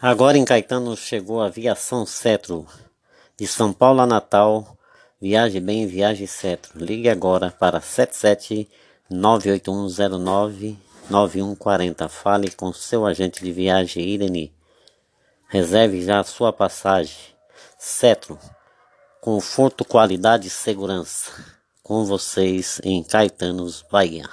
Agora em Caetano chegou a Viação Cetro. De São Paulo a Natal, viaje bem, viaje Cetro. Ligue agora para 77 98109 9140. Fale com seu agente de viagem Irene. Reserve já a sua passagem. Cetro. Conforto, qualidade e segurança. Com vocês em Caetanos, Bahia.